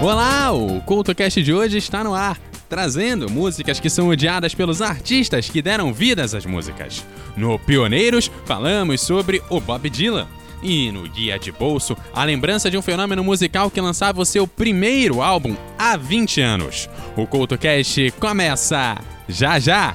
Olá, o CultoCast de hoje está no ar, trazendo músicas que são odiadas pelos artistas que deram vidas às músicas. No Pioneiros, falamos sobre o Bob Dylan. E no Guia de Bolso, a lembrança de um fenômeno musical que lançava o seu primeiro álbum há 20 anos. O CultoCast começa já já!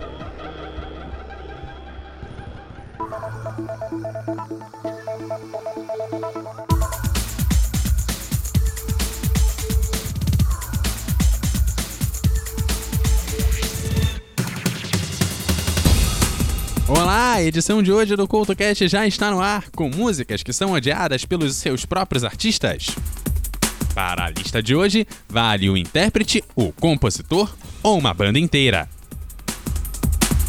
Edição de hoje do CultoCast já está no ar, com músicas que são odiadas pelos seus próprios artistas. Para a lista de hoje, vale o intérprete, o compositor ou uma banda inteira.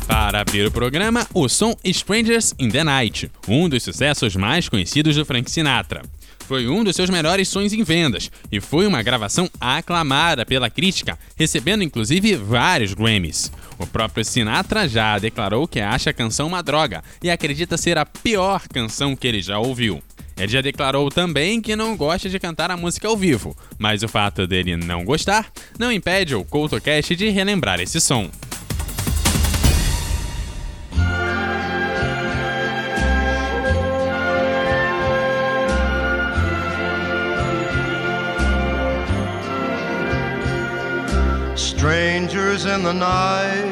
Para abrir o programa, o som Strangers in the Night, um dos sucessos mais conhecidos do Frank Sinatra. Foi um dos seus melhores sons em vendas e foi uma gravação aclamada pela crítica, recebendo inclusive vários Grammys. O próprio Sinatra já declarou que acha a canção uma droga e acredita ser a pior canção que ele já ouviu. Ele já declarou também que não gosta de cantar a música ao vivo, mas o fato dele não gostar não impede o CoutoCast de relembrar esse som. Strangers in the night,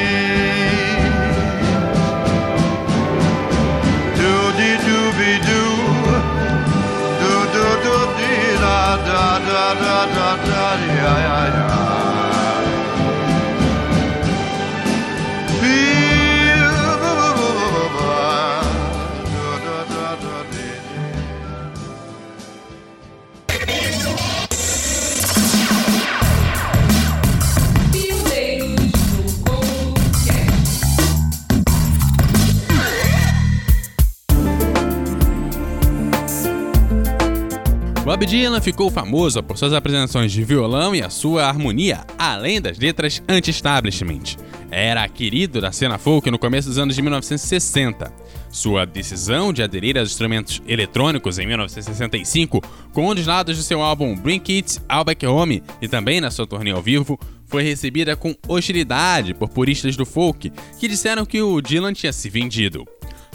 Dylan ficou famoso por suas apresentações de violão e a sua harmonia, além das letras anti-establishment. Era querido da cena folk no começo dos anos de 1960. Sua decisão de aderir aos instrumentos eletrônicos em 1965, com um dos lados de seu álbum Bring It All Back Home e também na sua turnê ao vivo, foi recebida com hostilidade por puristas do folk que disseram que o Dylan tinha se vendido.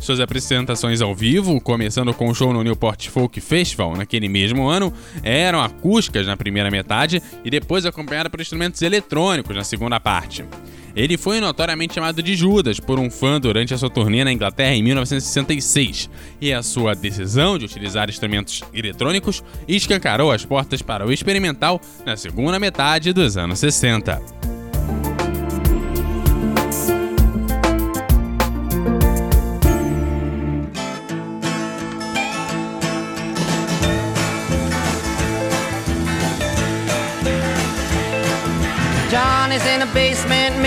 Suas apresentações ao vivo, começando com o show no Newport Folk Festival naquele mesmo ano, eram acústicas na primeira metade e depois acompanhadas por instrumentos eletrônicos na segunda parte. Ele foi notoriamente chamado de Judas por um fã durante a sua turnê na Inglaterra em 1966, e a sua decisão de utilizar instrumentos eletrônicos escancarou as portas para o experimental na segunda metade dos anos 60.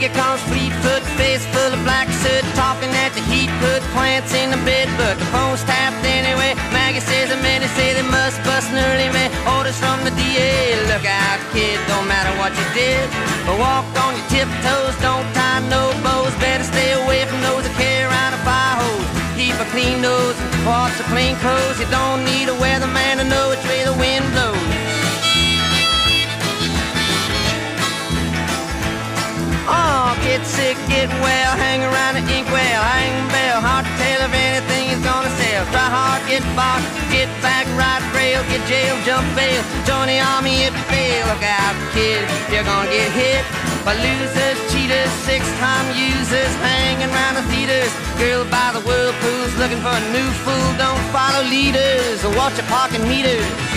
nigger calls Fleetfoot, face full of black soot, talking at the heat, put plants in the bed, but the phone's tapped anyway. Maggie says the men say they must bust an early man. Orders from the DA, look out, kid, don't matter what you did, but walk on your tiptoes, don't tie no bows, better stay away from those that carry around a fire hose. Keep a clean nose, wash the clean clothes, you don't need a weatherman to know which way the wind blows. Get sick, get well, hang around the inkwell, hang bell, hard to tell if anything is gonna sell. Try hard, get boxed, get back, ride rail, get jail, jump bail, join the army if you fail. Look out, kid, you're gonna get hit by losers, cheaters, six-time users, hanging around the theaters. Girl by the whirlpools, looking for a new fool. Don't follow leaders or watch your parking meters.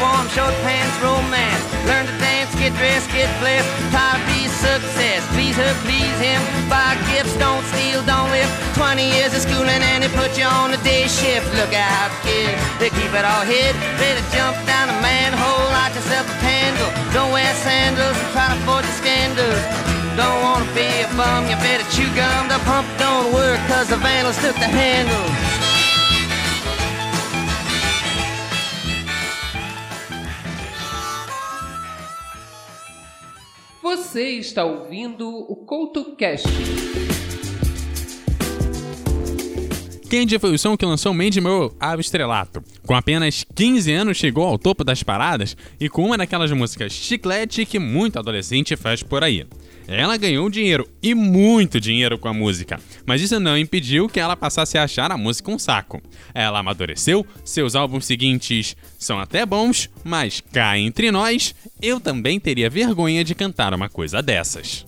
Warm, short pants, romance. Learn to dance, get dressed, get blessed. Try to be success. Please her, please him. Buy gifts, don't steal, don't live. 20 years of schooling and they put you on the day shift. Look out, kid, they keep it all hid. Better jump down a manhole, light yourself a candle. Don't wear sandals and try to forge the scandals. Don't wanna be a bum, you better chew gum. The pump don't work cause the vandals took the handle. Você está ouvindo o CoutoCast. Candy foi o som que lançou Mandy Moore ao estrelato. Com apenas 15 anos chegou ao topo das paradas e com uma daquelas músicas chiclete que muito adolescente faz por aí. Ela ganhou dinheiro e muito dinheiro com a música, mas isso não impediu que ela passasse a achar a música um saco. Ela amadureceu, seus álbuns seguintes são até bons, mas cá entre nós, eu também teria vergonha de cantar uma coisa dessas.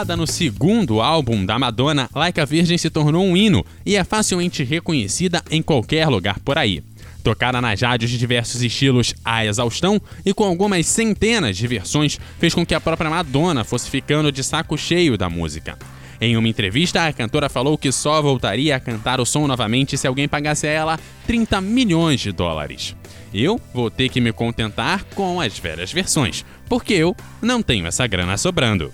Lançada no segundo álbum da Madonna, Like a Virgin se tornou um hino e é facilmente reconhecida em qualquer lugar por aí. Tocada nas rádios de diversos estilos à exaustão e com algumas centenas de versões, fez com que a própria Madonna fosse ficando de saco cheio da música. Em uma entrevista, a cantora falou que só voltaria a cantar o som novamente se alguém pagasse a ela 30 milhões de dólares. Eu vou ter que me contentar com as velhas versões, porque eu não tenho essa grana sobrando.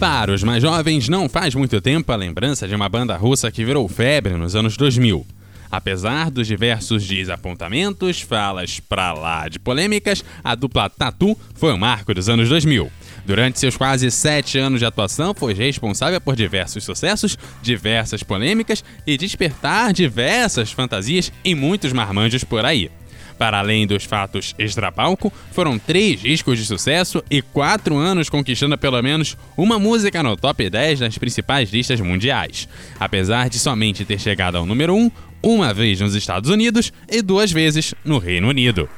Para os mais jovens, não faz muito tempo a lembrança de uma banda russa que virou febre nos anos 2000. Apesar dos diversos desapontamentos, falas pra lá de polêmicas, a dupla Tatu foi o marco dos anos 2000. Durante seus quase sete anos de atuação, foi responsável por diversos sucessos, diversas polêmicas e despertar diversas fantasias em muitos marmanjos por aí. Para além dos fatos extrapalco, foram três discos de sucesso e quatro anos conquistando pelo menos uma música no top 10 das principais listas mundiais. Apesar de somente ter chegado ao número 1, uma vez nos Estados Unidos e duas vezes no Reino Unido.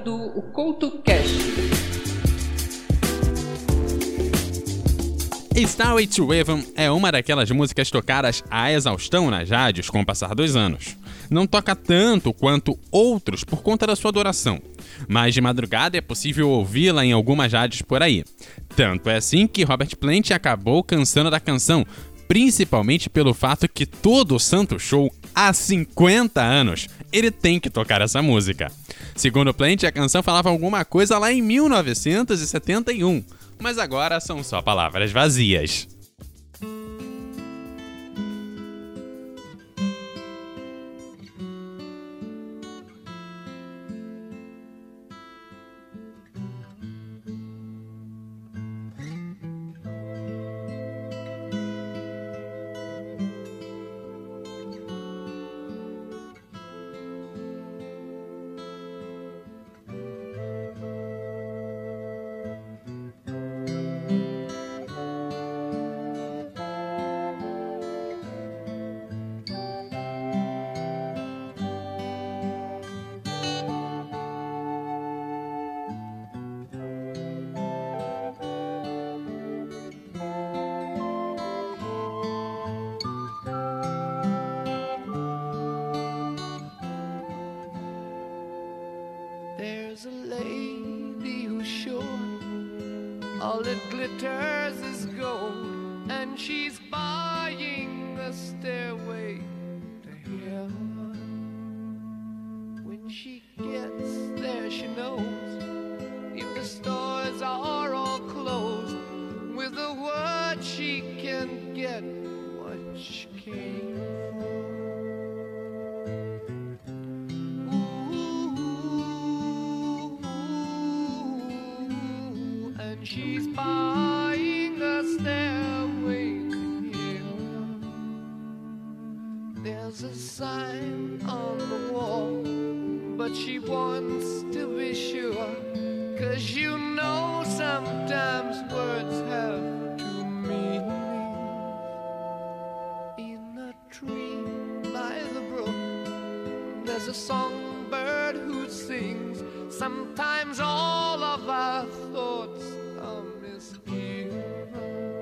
Ouvindo o CoutoCast. Starway to Heaven é uma daquelas músicas tocadas à exaustão nas rádios com o passar dos anos. Não toca tanto quanto outros por conta da sua duração, mas de madrugada é possível ouvi-la em algumas rádios por aí. Tanto é assim que Robert Plant acabou cansando da canção, principalmente pelo fato que todo o santo show há 50 anos ele tem que tocar essa música. Segundo Plant, a canção falava alguma coisa lá em 1971, mas agora são só palavras vazias. All that glitters is gold, and she's there's a songbird who sings. Sometimes all of our thoughts are misgiven.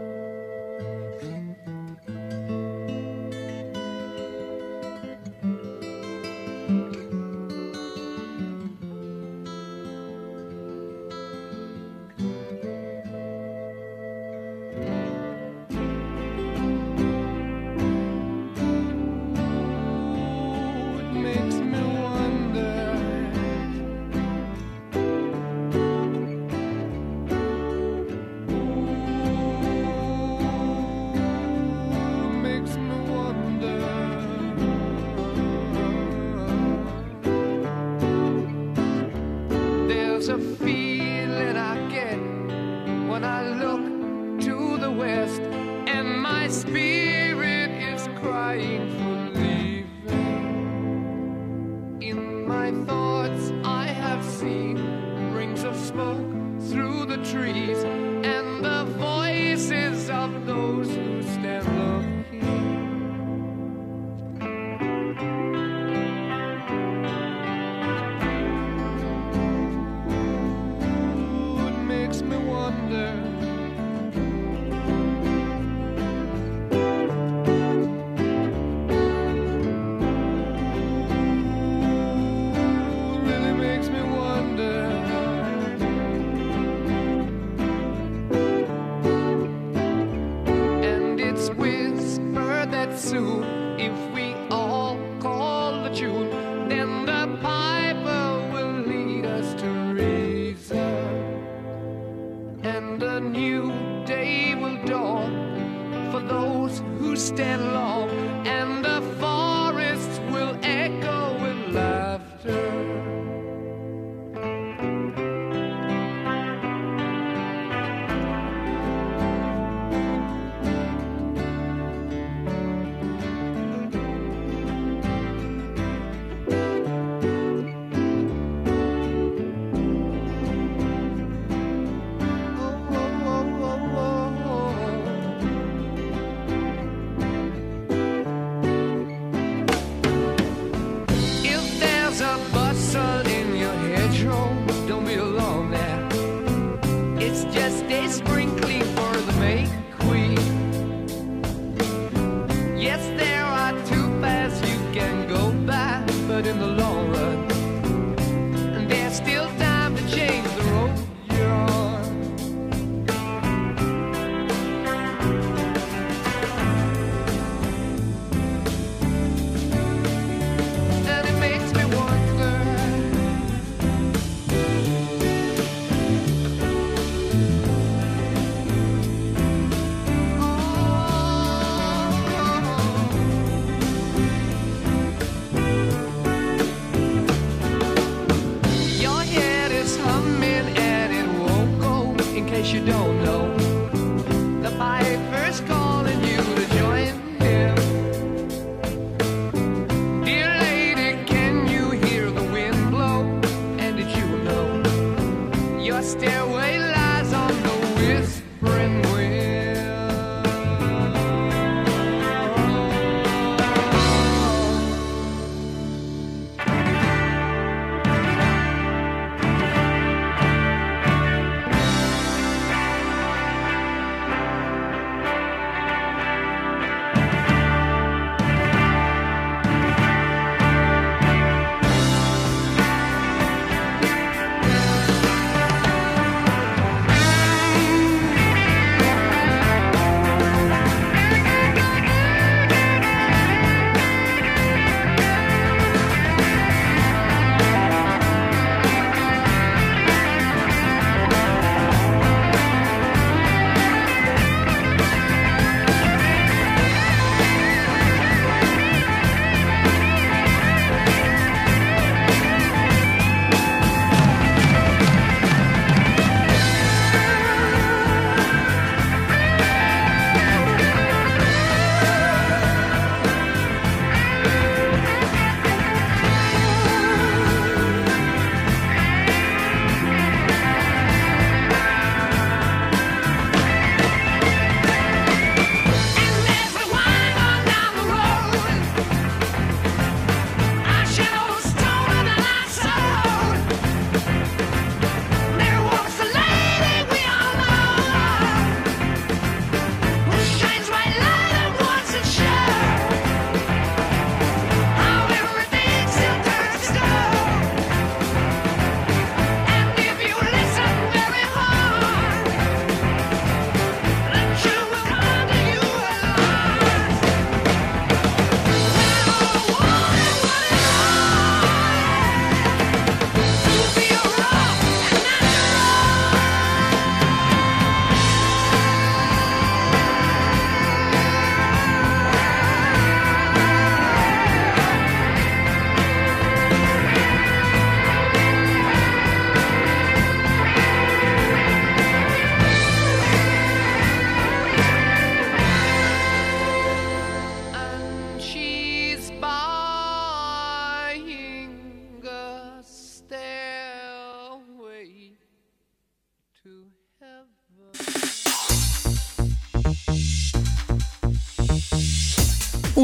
through the trees and the voices of those you don't know.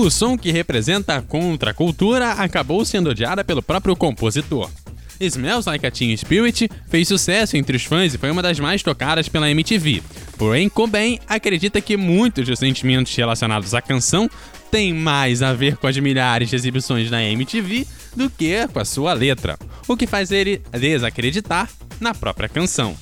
O som que representa a contracultura acabou sendo odiada pelo próprio compositor. Smells Like a Teen Spirit fez sucesso entre os fãs e foi uma das mais tocadas pela MTV. Porém, Cobain acredita que muitos dos sentimentos relacionados à canção têm mais a ver com as milhares de exibições na MTV do que com a sua letra, o que faz ele desacreditar na própria canção.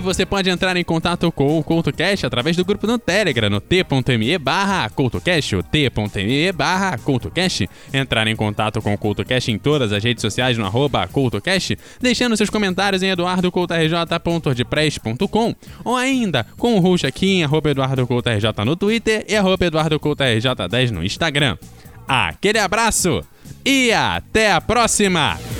Você pode entrar em contato com o CoutoCast através do grupo no Telegram, no t.me barra o t.me barra. Entrar em contato com o CoutoCast em todas as redes sociais no arroba CoutoCast, deixando seus comentários em eduardocoutorj.wordpress.com ou ainda com o host aqui em arroba EduardoCoutoRJ no Twitter e arroba EduardoCoutoRJ10 no Instagram. Aquele abraço e até a próxima!